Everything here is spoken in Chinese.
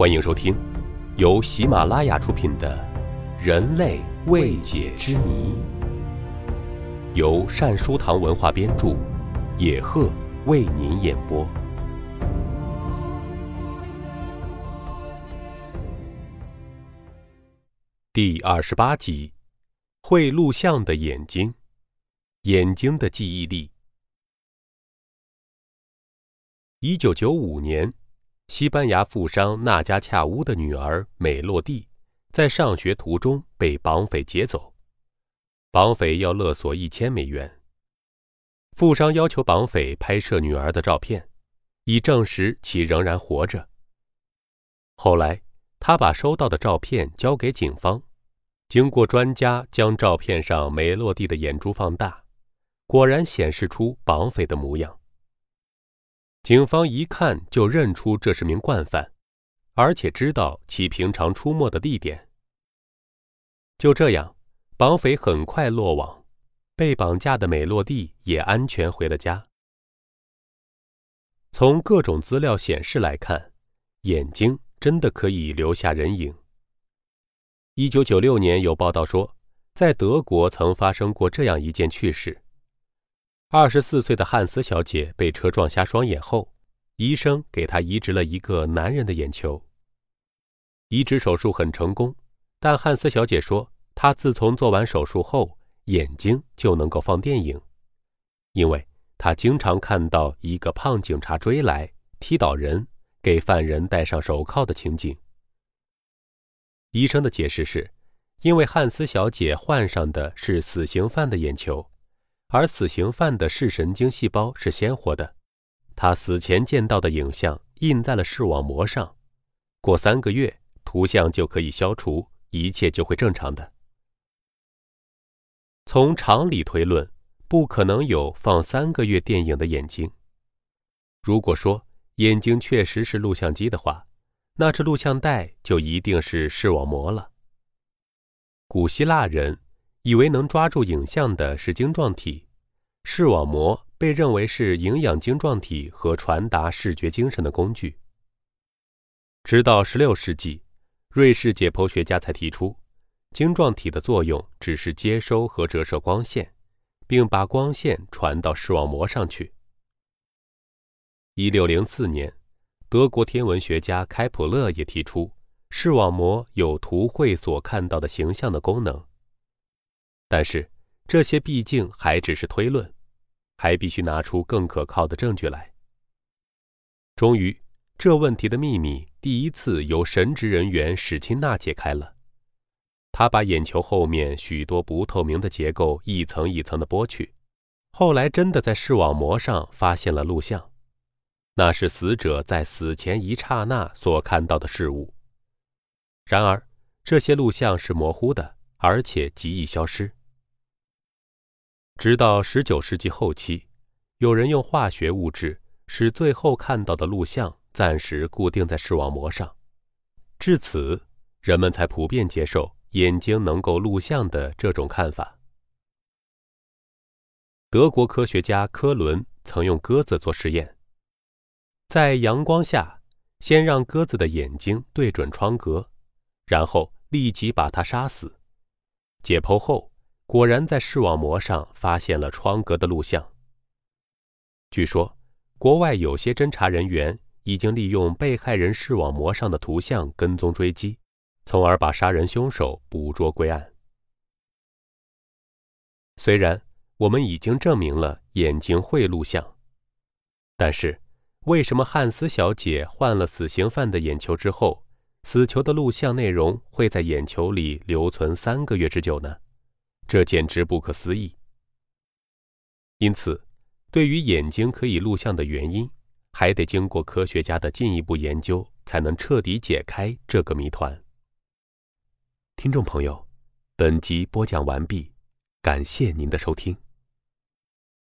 欢迎收听由喜马拉雅出品的《人类未解之谜》，由善书堂文化编著，野鹤为您演播。第二十八集：会录像的眼睛，眼睛的记忆力。一九九五年，西班牙富商纳加恰乌的女儿美洛蒂，在上学途中被绑匪劫走，绑匪要勒索一千美元。富商要求绑匪拍摄女儿的照片，以证实其仍然活着。后来，他把收到的照片交给警方，经过专家将照片上美洛蒂的眼珠放大，果然显示出绑匪的模样。警方一看就认出这是名惯犯，而且知道其平常出没的地点。就这样，绑匪很快落网，被绑架的美洛蒂也安全回了家。从各种资料显示来看，眼睛真的可以留下人影。一九九六年有报道说，在德国曾发生过这样一件趣事。二十四岁的汉斯小姐被车撞瞎双眼后，医生给她移植了一个男人的眼球。移植手术很成功，但汉斯小姐说，她自从做完手术后，眼睛就能够放电影，因为她经常看到一个胖警察追来，踢倒人，给犯人戴上手铐的情景。医生的解释是，因为汉斯小姐患上的是死刑犯的眼球。而死刑犯的视神经细胞是鲜活的，他死前见到的影像印在了视网膜上，过三个月图像就可以消除，一切就会正常的。从常理推论，不可能有放三个月电影的眼睛。如果说眼睛确实是录像机的话，那这录像带就一定是视网膜了。古希腊人。以为能抓住影像的是晶状体，视网膜被认为是营养晶状体和传达视觉精神的工具。直到16世纪，瑞士解剖学家才提出，晶状体的作用只是接收和折射光线，并把光线传到视网膜上去。1604年，德国天文学家开普勒也提出，视网膜有图绘所看到的形象的功能。但是，这些毕竟还只是推论，还必须拿出更可靠的证据来。终于，这问题的秘密第一次由神职人员史钦纳解开了。他把眼球后面许多不透明的结构一层一层的剥去，后来真的在视网膜上发现了录像，那是死者在死前一刹那所看到的事物。然而，这些录像是模糊的，而且极易消失。直到十九世纪后期，有人用化学物质使最后看到的录像暂时固定在视网膜上，至此，人们才普遍接受眼睛能够录像的这种看法。德国科学家科伦曾用鸽子做实验，在阳光下，先让鸽子的眼睛对准窗格，然后立即把它杀死，解剖后。果然在视网膜上发现了窗格的录像。据说，国外有些侦查人员已经利用被害人视网膜上的图像跟踪追击，从而把杀人凶手捕捉归案。虽然我们已经证明了眼睛会录像，但是为什么汉斯小姐换了死刑犯的眼球之后，死囚的录像内容会在眼球里留存三个月之久呢？这简直不可思议。因此，对于眼睛可以录像的原因，还得经过科学家的进一步研究，才能彻底解开这个谜团。听众朋友，本集播讲完毕，感谢您的收听。